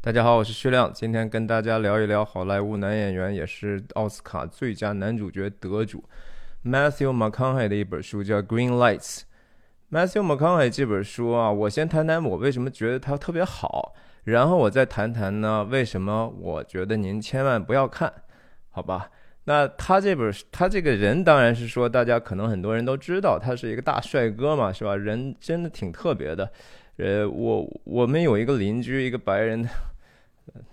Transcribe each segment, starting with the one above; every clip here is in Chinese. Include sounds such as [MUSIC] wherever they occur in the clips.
大家好，我是徐亮，今天跟大家聊一聊好莱坞男演员，也是奥斯卡最佳男主角得主 Matthew McConaughey 的一本书，叫《Green Lights》。Matthew McConaughey 这本书啊，我先谈谈我为什么觉得它特别好，然后我再谈谈呢，为什么我觉得您千万不要看，好吧？那他这本他这个人当然是说，大家可能很多人都知道，他是一个大帅哥嘛，是吧？人真的挺特别的。呃，我我们有一个邻居，一个白人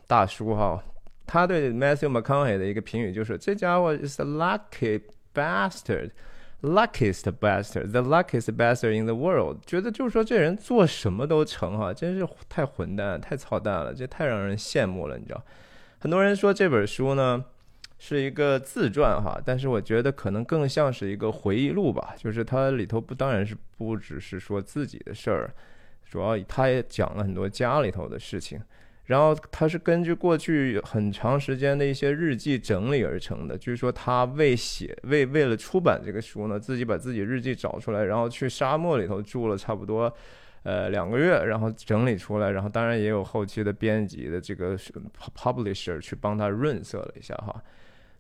大叔哈，他对 Matthew McConaughey 的一个评语就是，这家伙 is a lucky bastard，luckiest bastard，the luckiest bastard in the world。觉得就是说这人做什么都成哈，真是太混蛋，太操蛋了，这太让人羡慕了，你知道？很多人说这本书呢。是一个自传哈，但是我觉得可能更像是一个回忆录吧。就是它里头不当然是不只是说自己的事儿，主要他也讲了很多家里头的事情。然后他是根据过去很长时间的一些日记整理而成的。据说他为写为为了出版这个书呢，自己把自己日记找出来，然后去沙漠里头住了差不多呃两个月，然后整理出来。然后当然也有后期的编辑的这个 publisher 去帮他润色了一下哈。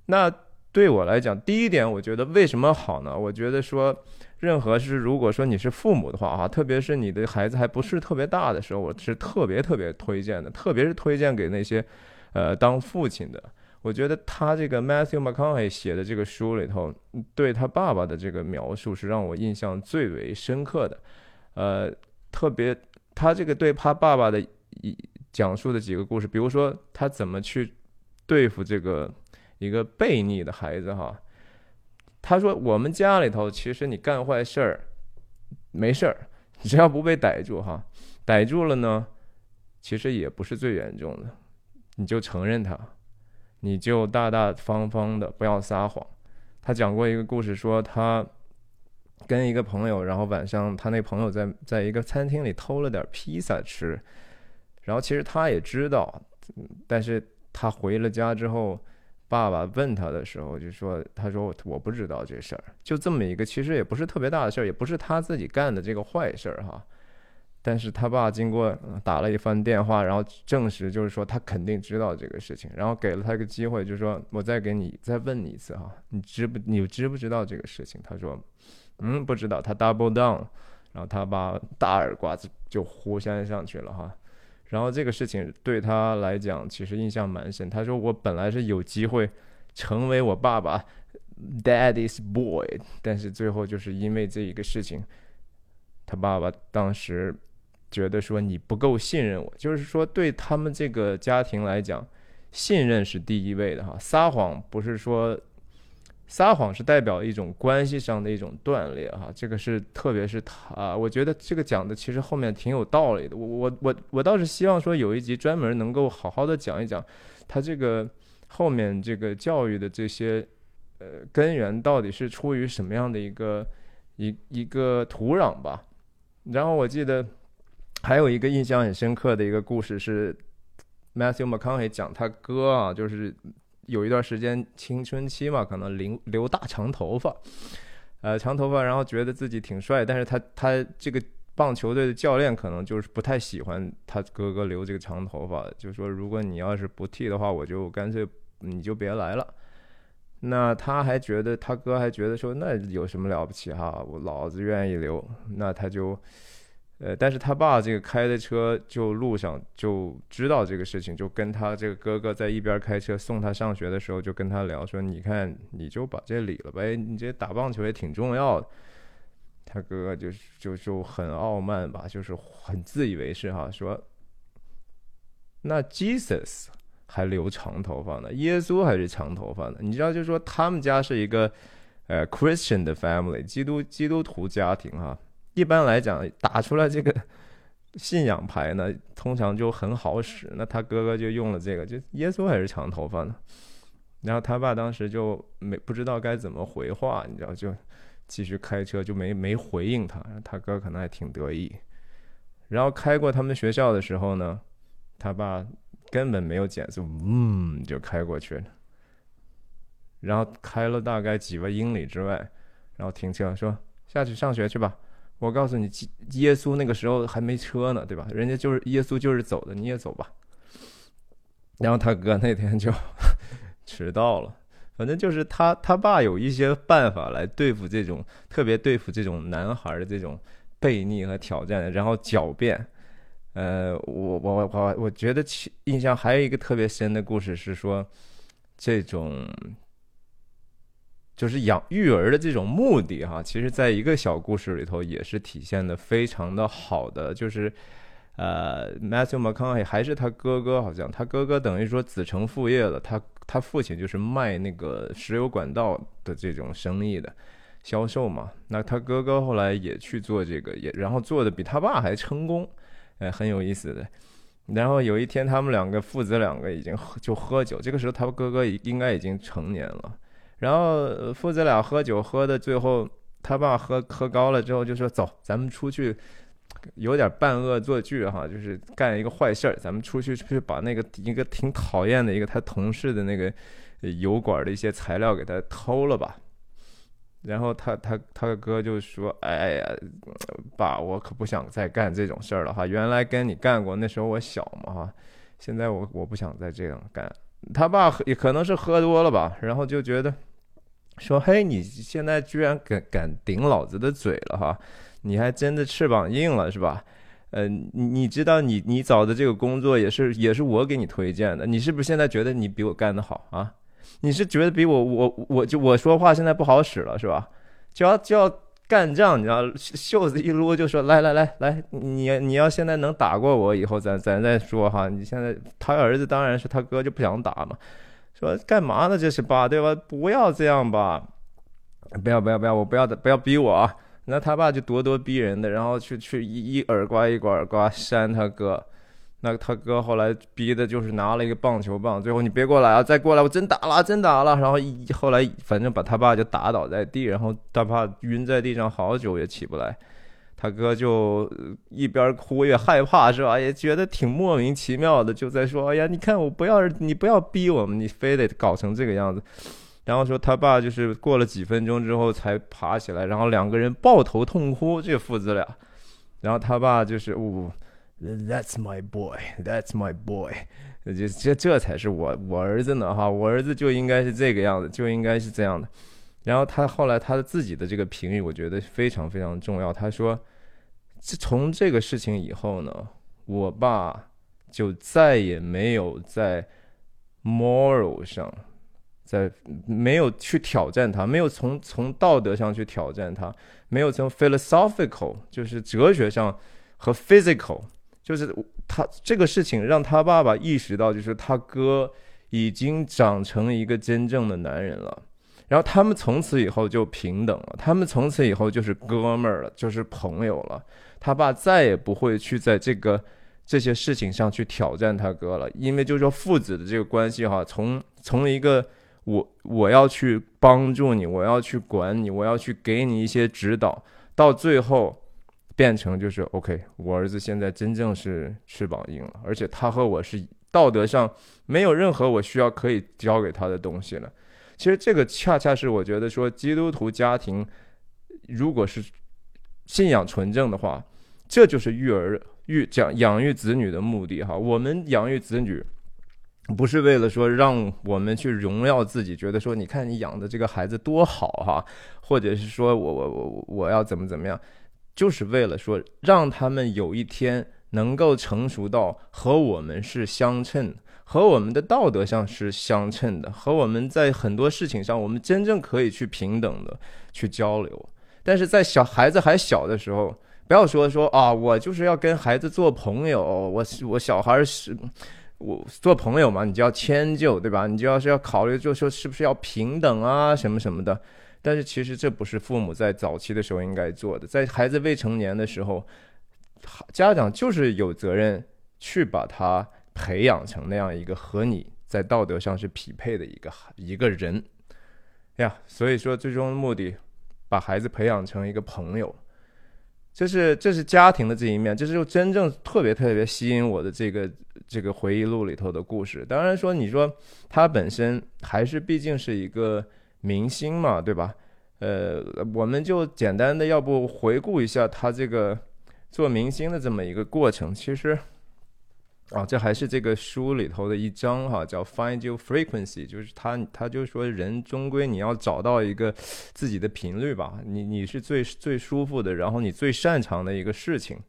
那对我来讲，第一点，我觉得为什么好呢？我觉得说，任何是如果说你是父母的话啊，特别是你的孩子还不是特别大的时候，我是特别特别推荐的，特别是推荐给那些，呃，当父亲的。我觉得他这个 Matthew McConaughey 写的这个书里头，对他爸爸的这个描述是让我印象最为深刻的。呃，特别他这个对他爸爸的一讲述的几个故事，比如说他怎么去对付这个。一个悖逆的孩子哈，他说：“我们家里头其实你干坏事儿没事儿，只要不被逮住哈，逮住了呢，其实也不是最严重的，你就承认他，你就大大方方的不要撒谎。”他讲过一个故事，说他跟一个朋友，然后晚上他那朋友在在一个餐厅里偷了点披萨吃，然后其实他也知道，但是他回了家之后。爸爸问他的时候，就说：“他说我不知道这事儿，就这么一个，其实也不是特别大的事儿，也不是他自己干的这个坏事儿哈。但是他爸经过打了一番电话，然后证实就是说他肯定知道这个事情，然后给了他一个机会，就是说我再给你再问你一次哈，你知不你知不知道这个事情？他说，嗯，不知道。他 double down，然后他爸大耳刮子就呼扇上去了哈。”然后这个事情对他来讲其实印象蛮深。他说：“我本来是有机会成为我爸爸 Daddy's boy，但是最后就是因为这一个事情，他爸爸当时觉得说你不够信任我，就是说对他们这个家庭来讲，信任是第一位的哈。撒谎不是说。”撒谎是代表一种关系上的一种断裂，哈，这个是特别是他，我觉得这个讲的其实后面挺有道理的。我我我我倒是希望说有一集专门能够好好的讲一讲他这个后面这个教育的这些呃根源到底是出于什么样的一个一一个土壤吧。然后我记得还有一个印象很深刻的一个故事是 Matthew McConaughey 讲他哥啊，就是。有一段时间青春期嘛，可能留留大长头发，呃，长头发，然后觉得自己挺帅，但是他他这个棒球队的教练可能就是不太喜欢他哥哥留这个长头发，就说如果你要是不剃的话，我就干脆你就别来了。那他还觉得他哥还觉得说那有什么了不起哈，我老子愿意留，那他就。呃，但是他爸这个开的车就路上就知道这个事情，就跟他这个哥哥在一边开车送他上学的时候，就跟他聊说：“你看，你就把这理了呗，你这打棒球也挺重要的。”他哥哥就就就很傲慢吧，就是很自以为是哈，说：“那 Jesus 还留长头发呢，耶稣还是长头发呢？你知道，就是说他们家是一个呃 Christian 的 family，基督基督徒家庭哈。”一般来讲，打出来这个 [LAUGHS] 信仰牌呢，通常就很好使。那他哥哥就用了这个，就耶稣还是长头发呢。然后他爸当时就没不知道该怎么回话，你知道，就继续开车，就没没回应他。他哥可能还挺得意。然后开过他们学校的时候呢，他爸根本没有减速，嗯，就开过去了。然后开了大概几个英里之外，然后停车说：“下去上学去吧。”我告诉你，耶稣那个时候还没车呢，对吧？人家就是耶稣，就是走的，你也走吧。然后他哥那天就 [LAUGHS] 迟到了。反正就是他他爸有一些办法来对付这种特别对付这种男孩的这种悖逆和挑战，然后狡辩。呃，我我我我觉得印象还有一个特别深的故事是说，这种就是养育儿的这种目的哈，其实在一个小故事里头也是体现的非常的好的，就是呃，Matthew McConaughey 还是他哥哥，好像他哥哥等于说子承父业了，他他父亲就是卖那个石油管道的这种生意的销售嘛，那他哥哥后来也去做这个，也然后做的比他爸还成功。哎，很有意思的。然后有一天，他们两个父子两个已经喝就喝酒，这个时候他哥哥应该已经成年了。然后父子俩喝酒喝的最后，他爸喝喝高了之后就说：“走，咱们出去，有点半恶作剧哈，就是干一个坏事儿，咱们出去去把那个一个挺讨厌的一个他同事的那个油管的一些材料给他偷了吧。”然后他他他哥就说：“哎呀，爸，我可不想再干这种事儿了哈。原来跟你干过，那时候我小嘛哈。现在我我不想再这样干。”他爸也可能是喝多了吧，然后就觉得说：“嘿，你现在居然敢敢顶老子的嘴了哈！你还真的翅膀硬了是吧？呃，你你知道你你找的这个工作也是也是我给你推荐的，你是不是现在觉得你比我干得好啊？”你是觉得比我我我就我说话现在不好使了是吧？就要就要干仗，你知道袖子一撸就说来来来来，你你要现在能打过我，以后咱咱再说哈。你现在他儿子当然是他哥就不想打嘛，说干嘛呢这是爸对吧？不要这样吧，不要不要不要，我不要的不要逼我啊！那他爸就咄咄逼人的，然后去去一一耳刮一刮耳刮扇他哥。那他哥后来逼的就是拿了一个棒球棒，最后你别过来啊，再过来我真打了，真打了。然后一后来反正把他爸就打倒在地，然后他爸晕在地上好久也起不来。他哥就一边哭越害怕是吧？也觉得挺莫名其妙的，就在说：“哎呀，你看我不要你不要逼我们，你非得搞成这个样子。”然后说他爸就是过了几分钟之后才爬起来，然后两个人抱头痛哭，这父子俩。然后他爸就是呜。That's my boy. That's my boy. 这这这才是我我儿子呢哈！我儿子就应该是这个样子，就应该是这样的。然后他后来他的自己的这个评语，我觉得非常非常重要。他说，从这个事情以后呢，我爸就再也没有在 moral 上，在没有去挑战他，没有从从道德上去挑战他，没有从 philosophical 就是哲学上和 physical。就是他这个事情让他爸爸意识到，就是他哥已经长成一个真正的男人了，然后他们从此以后就平等了，他们从此以后就是哥们儿了，就是朋友了。他爸再也不会去在这个这些事情上去挑战他哥了，因为就是说父子的这个关系哈，从从一个我我要去帮助你，我要去管你，我要去给你一些指导，到最后。变成就是 OK，我儿子现在真正是翅膀硬了，而且他和我是道德上没有任何我需要可以教给他的东西了。其实这个恰恰是我觉得说基督徒家庭如果是信仰纯正的话，这就是育儿育讲养育子女的目的哈。我们养育子女不是为了说让我们去荣耀自己，觉得说你看你养的这个孩子多好哈，或者是说我我我我要怎么怎么样。就是为了说，让他们有一天能够成熟到和我们是相称，和我们的道德上是相称的，和我们在很多事情上，我们真正可以去平等的去交流。但是在小孩子还小的时候，不要说说啊，我就是要跟孩子做朋友，我我小孩是，我做朋友嘛，你就要迁就，对吧？你就要是要考虑，就说是不是要平等啊，什么什么的。但是其实这不是父母在早期的时候应该做的，在孩子未成年的时候，家长就是有责任去把他培养成那样一个和你在道德上是匹配的一个一个人呀。所以说，最终目的把孩子培养成一个朋友，这是这是家庭的这一面，这是真正特别特别吸引我的这个这个回忆录里头的故事。当然说，你说他本身还是毕竟是一个。明星嘛，对吧？呃，我们就简单的，要不回顾一下他这个做明星的这么一个过程。其实，啊，这还是这个书里头的一章哈，叫 Find Your Frequency，就是他他就说人终归你要找到一个自己的频率吧，你你是最最舒服的，然后你最擅长的一个事情。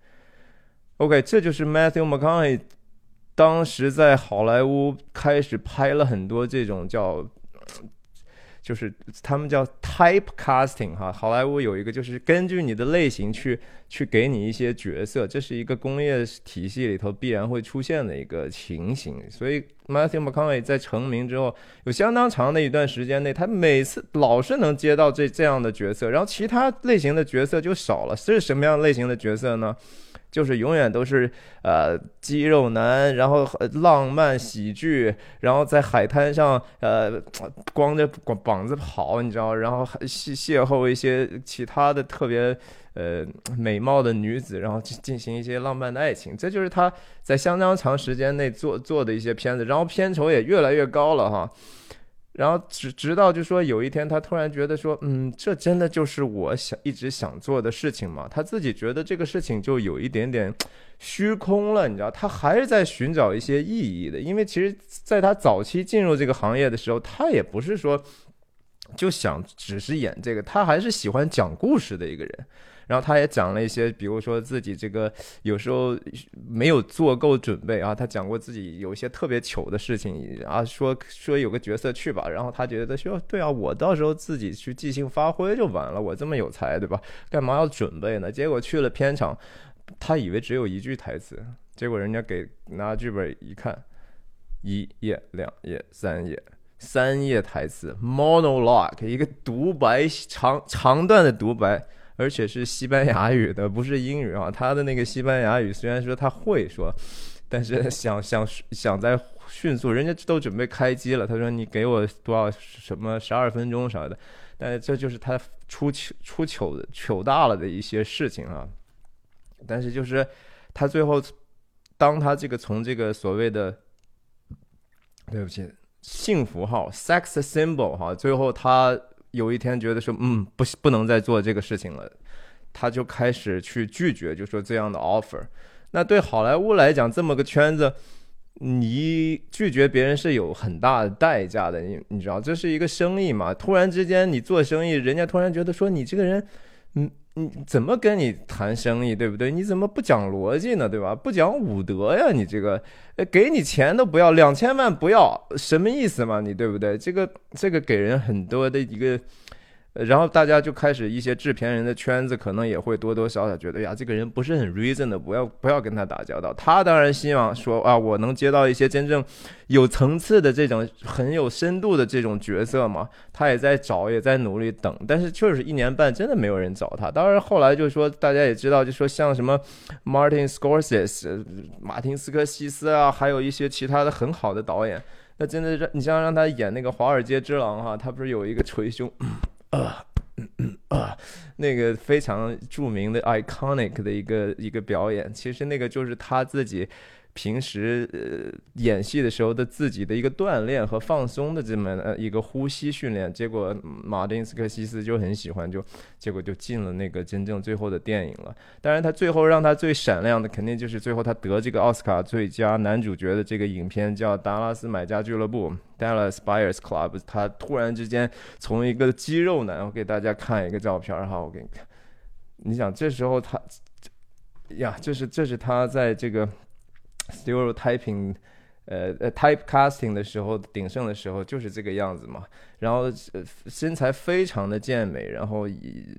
OK，这就是 Matthew McConaughey 当时在好莱坞开始拍了很多这种叫。就是他们叫 type casting 哈，好莱坞有一个就是根据你的类型去去给你一些角色，这是一个工业体系里头必然会出现的一个情形。所以 Matthew McConaughey 在成名之后，有相当长的一段时间内，他每次老是能接到这这样的角色，然后其他类型的角色就少了。这是什么样类型的角色呢？就是永远都是呃肌肉男，然后浪漫喜剧，然后在海滩上呃光着膀膀子跑，你知道，然后邂邂逅一些其他的特别呃美貌的女子，然后进进行一些浪漫的爱情，这就是他在相当长时间内做做的一些片子，然后片酬也越来越高了哈。然后直直到就说有一天他突然觉得说，嗯，这真的就是我想一直想做的事情嘛？他自己觉得这个事情就有一点点虚空了，你知道，他还是在寻找一些意义的。因为其实在他早期进入这个行业的时候，他也不是说就想只是演这个，他还是喜欢讲故事的一个人。然后他也讲了一些，比如说自己这个有时候没有做够准备啊。他讲过自己有一些特别糗的事情啊，说说有个角色去吧，然后他觉得说对啊，我到时候自己去即兴发挥就完了，我这么有才，对吧？干嘛要准备呢？结果去了片场，他以为只有一句台词，结果人家给拿剧本一看，一页、两页、三页，三页台词，monologue，一个独白，长长段的独白。而且是西班牙语的，不是英语啊。他的那个西班牙语虽然说他会说，但是想想想在迅速，人家都准备开机了。他说：“你给我多少什么十二分钟啥的。”但这就是他出糗出糗糗大了的一些事情啊。但是就是他最后，当他这个从这个所谓的对不起幸福号 sex symbol 哈，最后他。有一天觉得说，嗯，不不能再做这个事情了，他就开始去拒绝，就说这样的 offer。那对好莱坞来讲，这么个圈子，你拒绝别人是有很大的代价的。你你知道，这是一个生意嘛？突然之间你做生意，人家突然觉得说你这个人，嗯。你怎么跟你谈生意，对不对？你怎么不讲逻辑呢，对吧？不讲武德呀，你这个，给你钱都不要，两千万不要，什么意思嘛？你对不对？这个这个给人很多的一个。然后大家就开始一些制片人的圈子可能也会多多少少觉得呀，这个人不是很 reason 的，不要不要跟他打交道。他当然希望说啊，我能接到一些真正有层次的这种很有深度的这种角色嘛。他也在找，也在努力等，但是确实一年半真的没有人找他。当然后来就说大家也知道，就说像什么 Martin Scorsese、马丁斯科西斯啊，还有一些其他的很好的导演，那真的让你像让他演那个《华尔街之狼》哈，他不是有一个捶胸。啊，那个非常著名的 iconic 的一个一个表演，其实那个就是他自己。平时呃演戏的时候的自己的一个锻炼和放松的这么呃一个呼吸训练，结果马丁斯科西斯就很喜欢，就结果就进了那个真正最后的电影了。当然，他最后让他最闪亮的，肯定就是最后他得这个奥斯卡最佳男主角的这个影片，叫《达拉斯买家俱乐部》（Dallas Buyers Club）。他突然之间从一个肌肉男，我给大家看一个照片哈，我给你看。你想这时候他呀，这是这是他在这个。stereotyping，呃呃，typecasting 的时候鼎盛的时候就是这个样子嘛。然后身材非常的健美，然后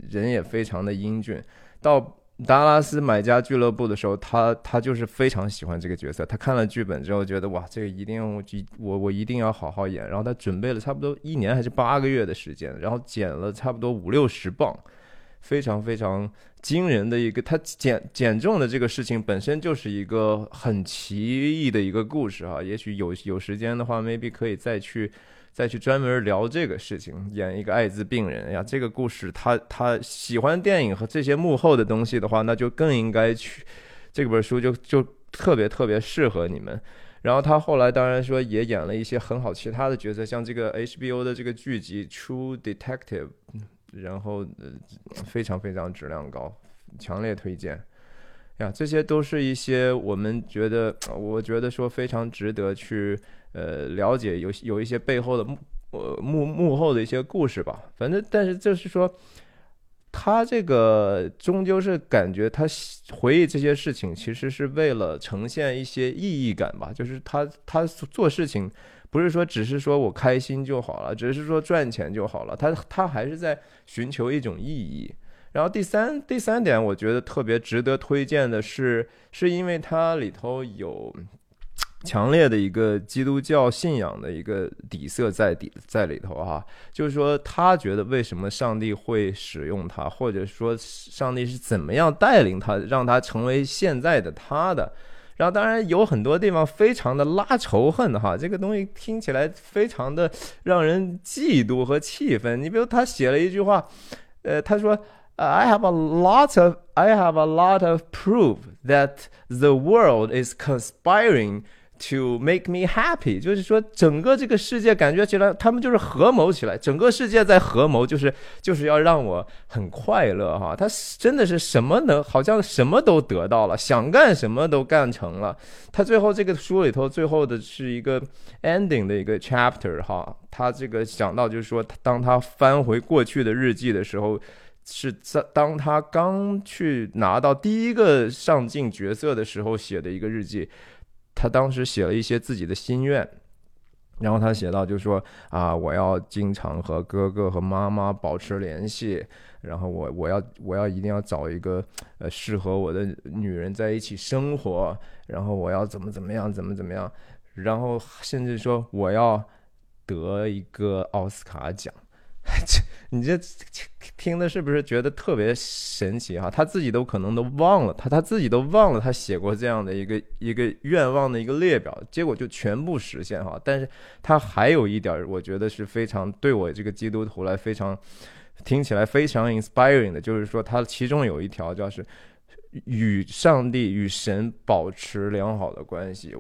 人也非常的英俊。到达拉斯买家俱乐部的时候，他他就是非常喜欢这个角色。他看了剧本之后，觉得哇，这个一定我我一定要好好演。然后他准备了差不多一年还是八个月的时间，然后减了差不多五六十磅。非常非常惊人的一个，他减减重的这个事情本身就是一个很奇异的一个故事哈。也许有有时间的话，maybe 可以再去再去专门聊这个事情，演一个艾滋病人呀。这个故事，他他喜欢电影和这些幕后的东西的话，那就更应该去这本书就就特别特别适合你们。然后他后来当然说也演了一些很好其他的角色，像这个 HBO 的这个剧集《True Detective》。然后呃，非常非常质量高，强烈推荐。呀，这些都是一些我们觉得，我觉得说非常值得去呃了解，有有一些背后的幕呃幕幕后的一些故事吧。反正，但是就是说，他这个终究是感觉他回忆这些事情，其实是为了呈现一些意义感吧。就是他他做事情不是说只是说我开心就好了，只是说赚钱就好了，他他还是在寻求一种意义。然后第三第三点，我觉得特别值得推荐的是，是因为它里头有强烈的一个基督教信仰的一个底色在底在里头哈。就是说，他觉得为什么上帝会使用他，或者说上帝是怎么样带领他，让他成为现在的他的。然后当然有很多地方非常的拉仇恨哈，这个东西听起来非常的让人嫉妒和气愤。你比如他写了一句话，呃，他说。I have a lot of I have a lot of proof that the world is conspiring to make me happy。就是说，整个这个世界感觉起来，他们就是合谋起来，整个世界在合谋，就是就是要让我很快乐哈。他真的是什么能，好像什么都得到了，想干什么都干成了。他最后这个书里头最后的是一个 ending 的一个 chapter 哈。他这个讲到就是说，当他翻回过去的日记的时候。是在当他刚去拿到第一个上镜角色的时候写的一个日记，他当时写了一些自己的心愿，然后他写到就说啊，我要经常和哥哥和妈妈保持联系，然后我我要我要一定要找一个呃适合我的女人在一起生活，然后我要怎么怎么样怎么怎么样，然后甚至说我要得一个奥斯卡奖。这 [LAUGHS] 你这听的是不是觉得特别神奇哈？他自己都可能都忘了，他他自己都忘了他写过这样的一个一个愿望的一个列表，结果就全部实现哈。但是他还有一点，我觉得是非常对我这个基督徒来非常听起来非常 inspiring 的，就是说他其中有一条叫是与上帝与神保持良好的关系，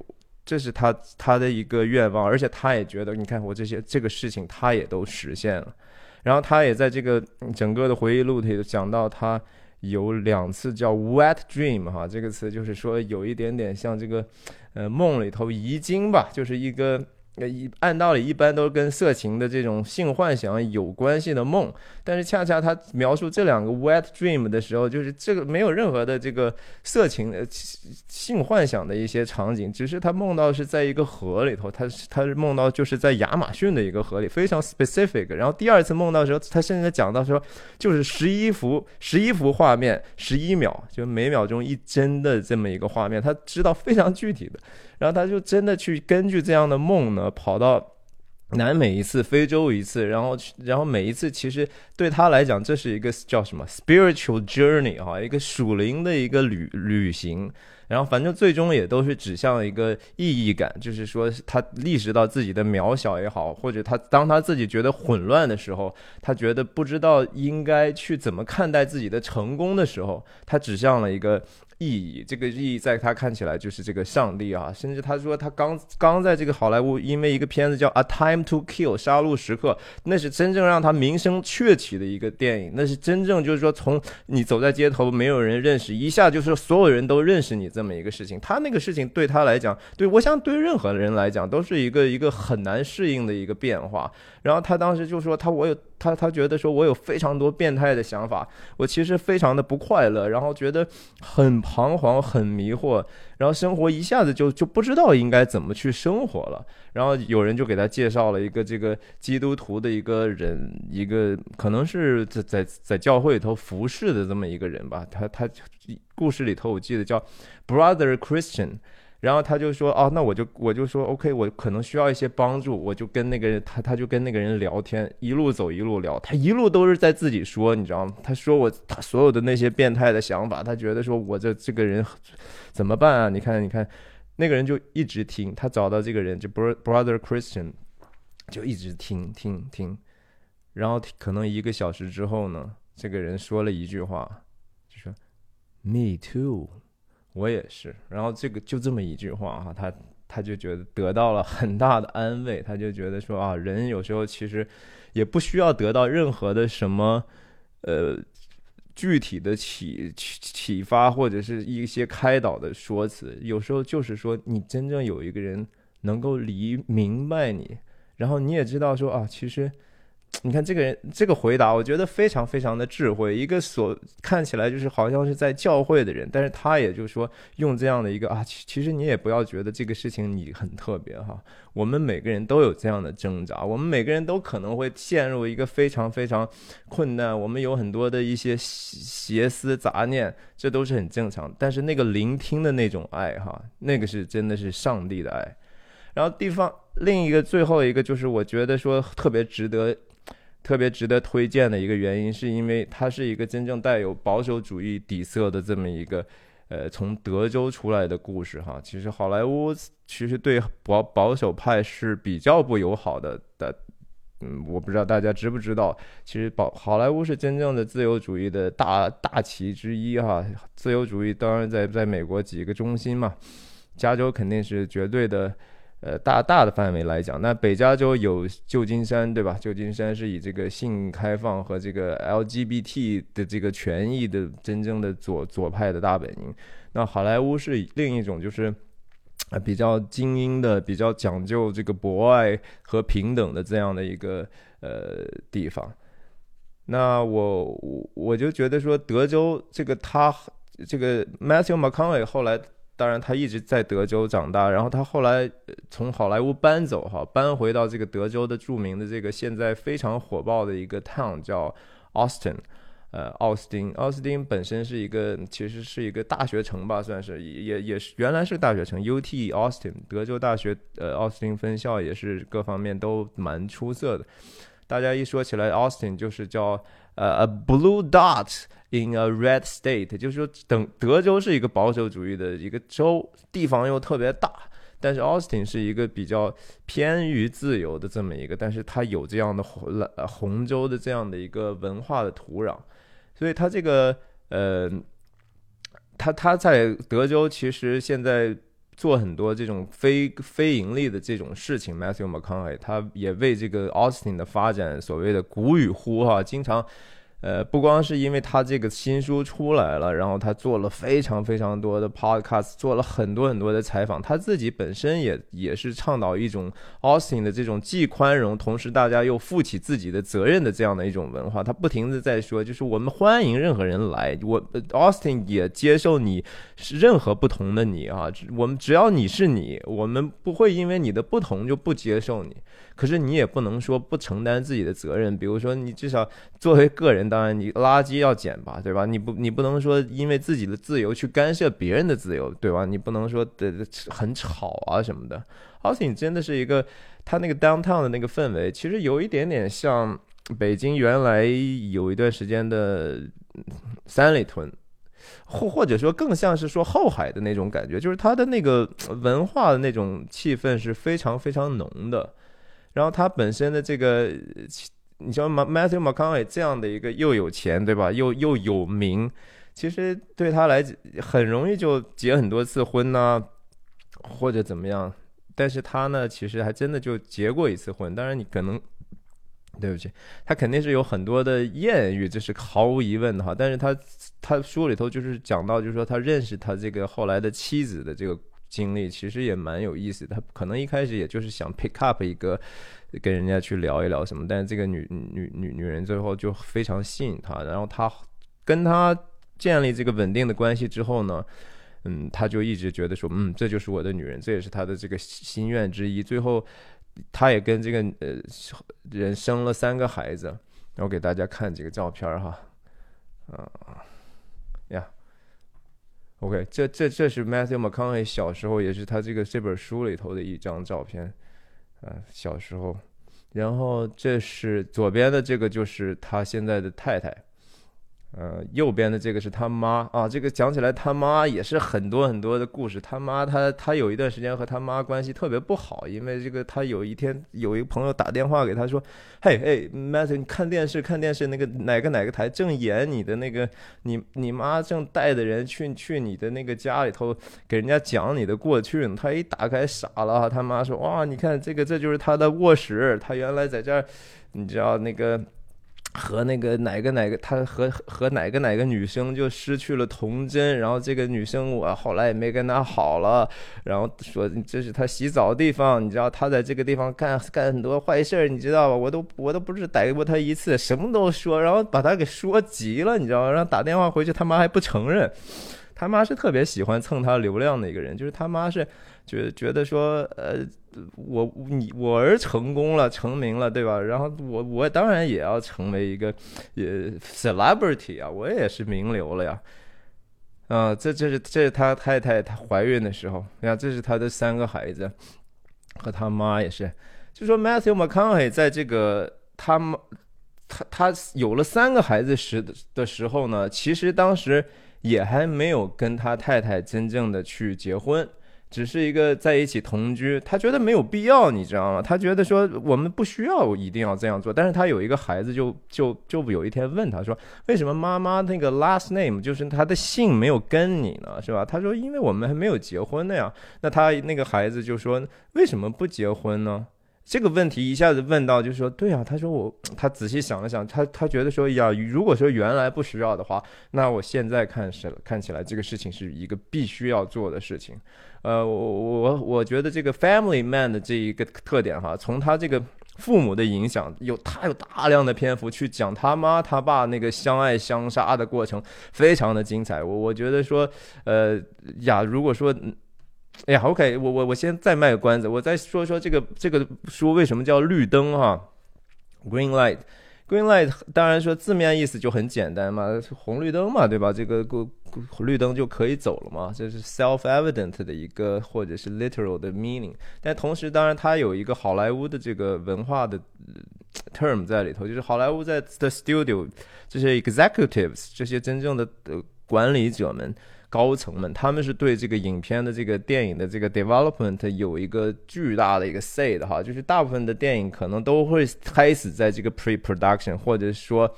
这是他他的一个愿望，而且他也觉得，你看我这些这个事情他也都实现了。然后他也在这个整个的回忆录里讲到，他有两次叫 wet dream 哈，这个词就是说有一点点像这个，呃，梦里头遗精吧，就是一个。一按道理一般都跟色情的这种性幻想有关系的梦，但是恰恰他描述这两个 wet dream 的时候，就是这个没有任何的这个色情的性幻想的一些场景，只是他梦到是在一个河里头，他他是梦到就是在亚马逊的一个河里，非常 specific。然后第二次梦到的时候，他甚至讲到说，就是十一幅十一幅画面，十一秒，就每秒钟一帧的这么一个画面，他知道非常具体的。然后他就真的去根据这样的梦呢，跑到南美一次，非洲一次，然后然后每一次其实对他来讲，这是一个叫什么 spiritual journey 哈，一个属灵的一个旅旅行。然后反正最终也都是指向一个意义感，就是说他意识到自己的渺小也好，或者他当他自己觉得混乱的时候，他觉得不知道应该去怎么看待自己的成功的时候，他指向了一个。意义，这个意义在他看起来就是这个上帝啊，甚至他说他刚刚在这个好莱坞，因为一个片子叫《A Time to Kill》杀戮时刻，那是真正让他名声鹊起的一个电影，那是真正就是说从你走在街头没有人认识，一下就是所有人都认识你这么一个事情。他那个事情对他来讲，对我想对任何人来讲都是一个一个很难适应的一个变化。然后他当时就说他我有。他他觉得说，我有非常多变态的想法，我其实非常的不快乐，然后觉得很彷徨、很迷惑，然后生活一下子就就不知道应该怎么去生活了。然后有人就给他介绍了一个这个基督徒的一个人，一个可能是在在在教会里头服侍的这么一个人吧。他他故事里头我记得叫 Brother Christian。然后他就说：“哦，那我就我就说，OK，我可能需要一些帮助，我就跟那个人他他就跟那个人聊天，一路走一路聊，他一路都是在自己说，你知道吗？他说我他所有的那些变态的想法，他觉得说我这这个人怎么办啊？你看你看，那个人就一直听，他找到这个人就 Brother Christian，就一直听听听，然后可能一个小时之后呢，这个人说了一句话，就说 Me too。”我也是，然后这个就这么一句话哈，他他就觉得得到了很大的安慰，他就觉得说啊，人有时候其实也不需要得到任何的什么，呃，具体的启启启发或者是一些开导的说辞，有时候就是说你真正有一个人能够理明白你，然后你也知道说啊，其实。你看这个人这个回答，我觉得非常非常的智慧。一个所看起来就是好像是在教会的人，但是他也就是说用这样的一个啊，其其实你也不要觉得这个事情你很特别哈。我们每个人都有这样的挣扎，我们每个人都可能会陷入一个非常非常困难，我们有很多的一些邪思杂念，这都是很正常。但是那个聆听的那种爱哈，那个是真的是上帝的爱。然后地方另一个最后一个就是我觉得说特别值得。特别值得推荐的一个原因，是因为它是一个真正带有保守主义底色的这么一个，呃，从德州出来的故事哈。其实好莱坞其实对保保守派是比较不友好的的，嗯，我不知道大家知不知道，其实保好莱坞是真正的自由主义的大大旗之一哈。自由主义当然在在美国几个中心嘛，加州肯定是绝对的。呃，大大的范围来讲，那北加州有旧金山，对吧？旧金山是以这个性开放和这个 LGBT 的这个权益的真正的左左派的大本营。那好莱坞是另一种，就是啊比较精英的、比较讲究这个博爱和平等的这样的一个呃地方。那我我我就觉得说，德州这个他这个 Matthew McConaughey 后来。当然，他一直在德州长大，然后他后来从好莱坞搬走，哈，搬回到这个德州的著名的这个现在非常火爆的一个 town 叫 Austin，呃，奥斯汀。奥斯汀本身是一个，其实是一个大学城吧，算是也也是原来是大学城，UT Austin，德州大学呃奥斯汀分校也是各方面都蛮出色的。大家一说起来，Austin 就是叫呃 a blue dot。In a red state，就是说，等德州是一个保守主义的一个州，地方又特别大，但是 Austin 是一个比较偏于自由的这么一个，但是它有这样的红红州的这样的一个文化的土壤，所以它这个呃，他他在德州其实现在做很多这种非非盈利的这种事情，Matthew McConaughey 他也为这个 Austin 的发展所谓的鼓与呼哈，经常。呃，不光是因为他这个新书出来了，然后他做了非常非常多的 podcast，做了很多很多的采访。他自己本身也也是倡导一种 Austin 的这种既宽容，同时大家又负起自己的责任的这样的一种文化。他不停的在说，就是我们欢迎任何人来，我 Austin 也接受你是任何不同的你啊，我们只要你是你，我们不会因为你的不同就不接受你。可是你也不能说不承担自己的责任，比如说你至少作为个人，当然你垃圾要捡吧，对吧？你不你不能说因为自己的自由去干涉别人的自由，对吧？你不能说的很吵啊什么的。Austin 真的是一个，他那个 downtown 的那个氛围，其实有一点点像北京原来有一段时间的三里屯，或或者说更像是说后海的那种感觉，就是它的那个文化的那种气氛是非常非常浓的。然后他本身的这个，你像 Matthew McConaughey 这样的一个又有钱对吧，又又有名，其实对他来很容易就结很多次婚呐，或者怎么样。但是他呢，其实还真的就结过一次婚。当然你可能，对不起，他肯定是有很多的艳遇，这是毫无疑问的哈。但是他他书里头就是讲到，就是说他认识他这个后来的妻子的这个。经历其实也蛮有意思的，他可能一开始也就是想 pick up 一个跟人家去聊一聊什么，但是这个女女女女人最后就非常吸引他，然后他跟他建立这个稳定的关系之后呢，嗯，他就一直觉得说，嗯，这就是我的女人，这也是他的这个心愿之一。最后他也跟这个呃人生了三个孩子，然后给大家看几个照片哈，啊呀。OK，这这这是 Matthew McConaughey 小时候，也是他这个这本书里头的一张照片，呃，小时候。然后这是左边的这个，就是他现在的太太。呃，右边的这个是他妈啊，这个讲起来他妈也是很多很多的故事。他妈他他有一段时间和他妈关系特别不好，因为这个他有一天有一个朋友打电话给他说：“嘿嘿，Matt，你看电视看电视，那个哪个哪个台正演你的那个你你妈正带的人去去你的那个家里头给人家讲你的过去呢。”他一打开傻了，他妈说：“哇，你看这个这就是他的卧室，他原来在这儿，你知道那个。”和那个哪个哪个，他和和哪个哪个女生就失去了童真，然后这个女生我后来也没跟她好了，然后说这是他洗澡的地方，你知道他在这个地方干干很多坏事儿，你知道吧？我都我都不是逮过他一次，什么都说，然后把他给说急了，你知道吗，然后打电话回去，他妈还不承认。他妈是特别喜欢蹭他流量的一个人，就是他妈是觉觉得说，呃，我你我儿成功了，成名了，对吧？然后我我当然也要成为一个呃 celebrity 啊，我也是名流了呀。啊，这这是这是他太太她怀孕的时候，你看这是他的三个孩子，和他妈也是，就说 Matthew McConaughey 在这个他妈他他有了三个孩子时的时候呢，其实当时。也还没有跟他太太真正的去结婚，只是一个在一起同居。他觉得没有必要，你知道吗？他觉得说我们不需要一定要这样做。但是他有一个孩子，就就就有一天问他说：“为什么妈妈那个 last name 就是他的姓没有跟你呢？是吧？”他说：“因为我们还没有结婚呢呀。”那他那个孩子就说：“为什么不结婚呢？”这个问题一下子问到，就说对啊，他说我，他仔细想了想，他他觉得说呀，如果说原来不需要的话，那我现在看是看起来这个事情是一个必须要做的事情。呃，我我我觉得这个 family man 的这一个特点哈，从他这个父母的影响，有他有大量的篇幅去讲他妈他爸那个相爱相杀的过程，非常的精彩。我我觉得说，呃呀，如果说。哎呀，OK，我我我先再卖个关子，我再说说这个这个书为什么叫绿灯哈，Green Light Green Light，当然说字面意思就很简单嘛，红绿灯嘛，对吧？这个过绿灯就可以走了嘛，这是 self-evident 的一个或者是 literal 的 meaning。但同时，当然它有一个好莱坞的这个文化的 term 在里头，就是好莱坞在 the studio 这些 executives 这些真正的管理者们。高层们，他们是对这个影片的这个电影的这个 development 有一个巨大的一个 say 的哈，就是大部分的电影可能都会开始在这个 pre-production，或者说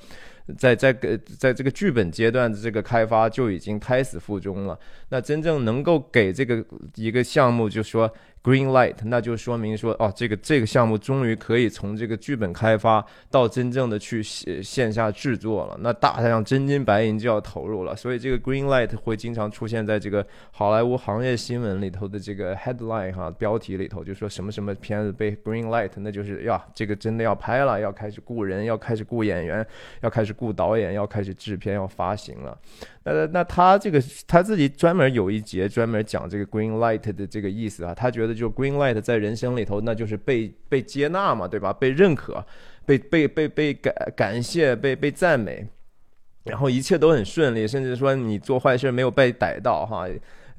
在在个在这个剧本阶段的这个开发就已经开始腹中了。那真正能够给这个一个项目，就说。Green light，那就说明说哦，这个这个项目终于可以从这个剧本开发到真正的去线线下制作了，那大量真金白银就要投入了。所以这个 Green light 会经常出现在这个好莱坞行业新闻里头的这个 headline 哈标题里头，就说什么什么片子被 Green light，那就是呀，这个真的要拍了，要开始雇人，要开始雇演员，要开始雇导演，要开始制片，要发行了。那那他这个他自己专门有一节专门讲这个 green light 的这个意思啊，他觉得就 green light 在人生里头，那就是被被接纳嘛，对吧？被认可，被被被被感感谢，被被赞美，然后一切都很顺利，甚至说你做坏事没有被逮到哈。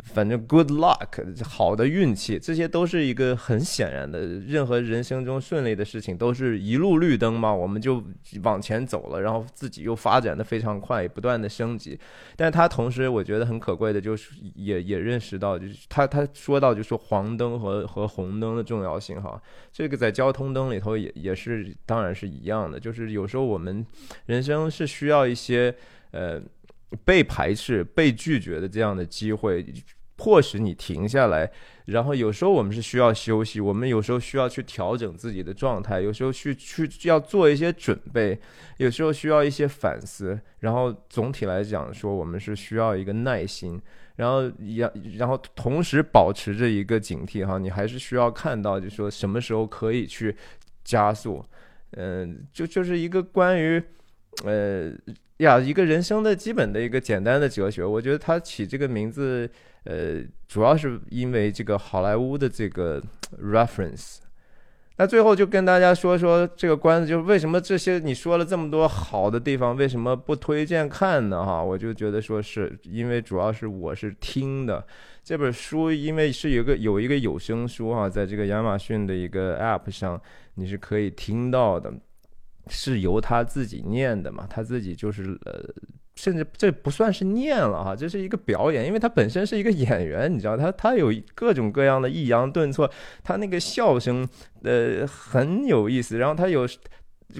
反正 good luck，好的运气，这些都是一个很显然的。任何人生中顺利的事情，都是一路绿灯嘛，我们就往前走了，然后自己又发展的非常快，不断的升级。但他同时，我觉得很可贵的，就是也也认识到，就是他他说到，就是黄灯和 [LAUGHS] 和红灯的重要性哈。这个在交通灯里头也也是，当然是一样的，就是有时候我们人生是需要一些呃。被排斥、被拒绝的这样的机会，迫使你停下来。然后有时候我们是需要休息，我们有时候需要去调整自己的状态，有时候去去要做一些准备，有时候需要一些反思。然后总体来讲说，我们是需要一个耐心，然后也然后同时保持着一个警惕哈，你还是需要看到，就说什么时候可以去加速。嗯，就就是一个关于呃。呀，一个人生的基本的一个简单的哲学，我觉得他起这个名字，呃，主要是因为这个好莱坞的这个 reference。那最后就跟大家说说这个关子，就是为什么这些你说了这么多好的地方，为什么不推荐看呢？哈，我就觉得说是因为主要是我是听的这本书，因为是有个有一个有声书哈，在这个亚马逊的一个 app 上，你是可以听到的。是由他自己念的嘛？他自己就是呃，甚至这不算是念了哈，这是一个表演，因为他本身是一个演员，你知道，他他有各种各样的抑扬顿挫，他那个笑声呃很有意思，然后他有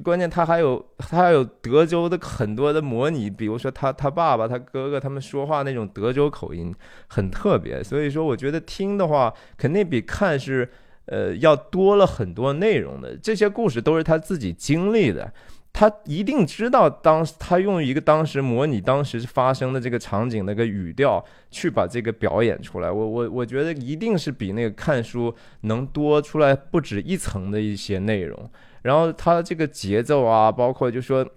关键他还有他还有德州的很多的模拟，比如说他他爸爸他哥哥他们说话那种德州口音很特别，所以说我觉得听的话肯定比看是。呃，要多了很多内容的，这些故事都是他自己经历的，他一定知道当时他用一个当时模拟当时发生的这个场景那个语调去把这个表演出来。我我我觉得一定是比那个看书能多出来不止一层的一些内容。然后他这个节奏啊，包括就说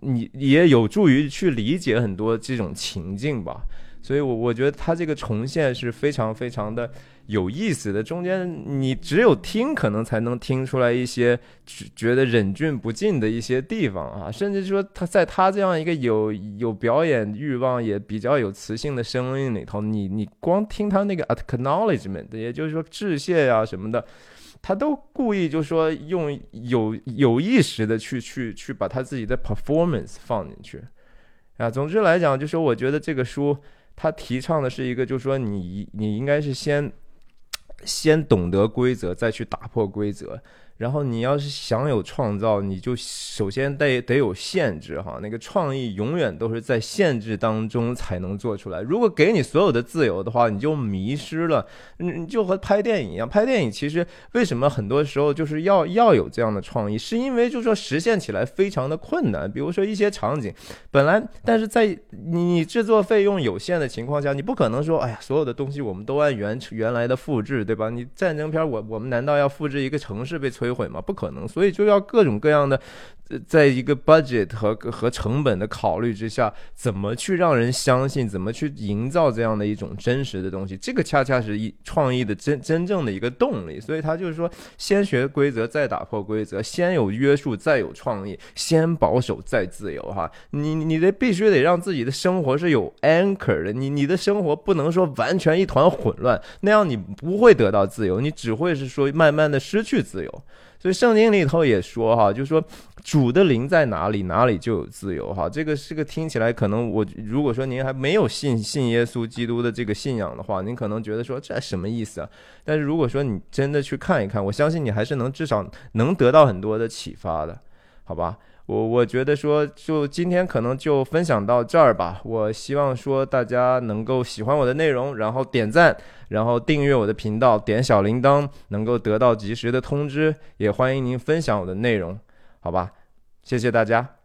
你也有助于去理解很多这种情境吧。所以，我我觉得他这个重现是非常非常的有意思的。中间你只有听，可能才能听出来一些觉得忍俊不禁的一些地方啊。甚至说他在他这样一个有有表演欲望也比较有磁性的声音里头，你你光听他那个 acknowledgement，也就是说致谢呀什么的，他都故意就说用有有意识的去去去把他自己的 performance 放进去啊。总之来讲，就说我觉得这个书。他提倡的是一个，就是说你你应该是先先懂得规则，再去打破规则。然后你要是想有创造，你就首先得得有限制哈。那个创意永远都是在限制当中才能做出来。如果给你所有的自由的话，你就迷失了。嗯，就和拍电影一样，拍电影其实为什么很多时候就是要要有这样的创意，是因为就说实现起来非常的困难。比如说一些场景，本来但是在你制作费用有限的情况下，你不可能说，哎呀，所有的东西我们都按原原来的复制，对吧？你战争片，我我们难道要复制一个城市被摧？摧毁吗？不可能，所以就要各种各样的，在一个 budget 和和成本的考虑之下，怎么去让人相信，怎么去营造这样的一种真实的东西，这个恰恰是一创意的真真正的一个动力。所以他就是说，先学规则，再打破规则；先有约束，再有创意；先保守，再自由。哈，你你得必须得让自己的生活是有 anchor 的，你你的生活不能说完全一团混乱，那样你不会得到自由，你只会是说慢慢的失去自由。所以圣经里头也说哈，就说主的灵在哪里，哪里就有自由哈。这个这个听起来可能我如果说您还没有信信耶稣基督的这个信仰的话，您可能觉得说这什么意思啊？但是如果说你真的去看一看，我相信你还是能至少能得到很多的启发的，好吧？我我觉得说，就今天可能就分享到这儿吧。我希望说大家能够喜欢我的内容，然后点赞，然后订阅我的频道，点小铃铛，能够得到及时的通知。也欢迎您分享我的内容，好吧？谢谢大家。